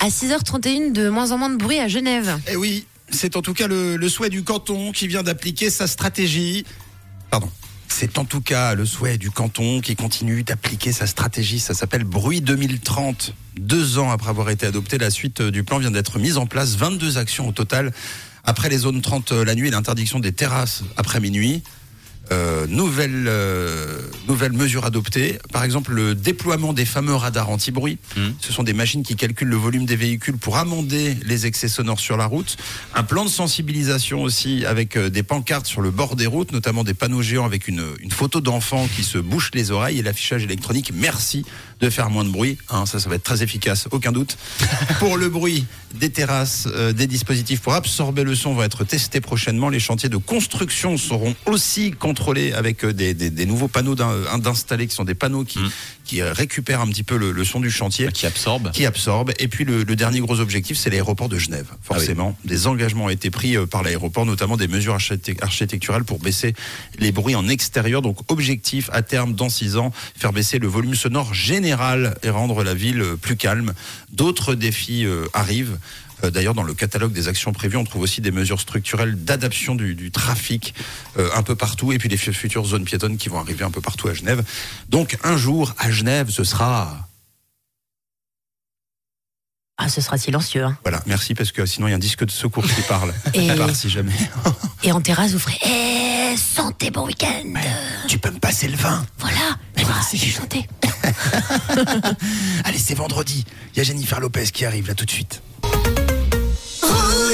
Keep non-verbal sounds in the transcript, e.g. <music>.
À 6h31, de moins en moins de bruit à Genève. Eh oui, c'est en tout cas le, le souhait du canton qui vient d'appliquer sa stratégie. Pardon. C'est en tout cas le souhait du canton qui continue d'appliquer sa stratégie. Ça s'appelle Bruit 2030. Deux ans après avoir été adopté, la suite du plan vient d'être mise en place. 22 actions au total. Après les zones 30 la nuit et l'interdiction des terrasses après minuit. Euh, nouvelle, euh, nouvelle mesure adoptée. Par exemple, le déploiement des fameux radars anti-bruit. Mhm. Ce sont des machines qui calculent le volume des véhicules pour amender les excès sonores sur la route. Un plan de sensibilisation aussi avec euh, des pancartes sur le bord des routes, notamment des panneaux géants avec une, une photo d'enfant qui se bouche les oreilles et l'affichage électronique. Merci de faire moins de bruit. Hein, ça, ça va être très efficace, aucun doute. <laughs> pour le bruit, des terrasses, euh, des dispositifs pour absorber le son vont être testés prochainement. Les chantiers de construction seront aussi contrôlés avec euh, des, des- des nouveaux panneaux d'in- d'installer qui sont des panneaux qui, Mm. qui euh, récupèrent un petit peu le, le son du chantier Qui absorbe. qui absorbe. Et puis le, le dernier gros objectif, c'est l'aéroport de Genève. Forcément, des engagements ont été pris euh, par l'aéroport, notamment des mesures architect- architecturales pour baisser les bruits en extérieur. Donc objectif à terme, dans six ans, faire baisser le volume sonore général et rendre la ville euh, plus calme. D'autres défis euh, arrivent. Euh, D'ailleurs, dans le catalogue des actions prévues, on trouve aussi des mesures structurelles d'adaptation du, du trafic euh, un peu partout, et puis les fu- futures zones piétonnes qui vont arriver un peu partout à Genève. Donc, un jour, à Genève, ce sera Ah, ce sera silencieux. hein. Voilà, merci parce que sinon il y a un disque de secours qui parle. Et- <laughs> À part si jamais. <laughs> Et en terrasse, vous ferez Eh, santé, bon week-end tu peux me passer le vin Voilà, Mais Ah, merci. j'ai chanté. <laughs> Allez, c'est vendredi. Il y a Jennifer Lopez qui arrive là tout de suite. bouge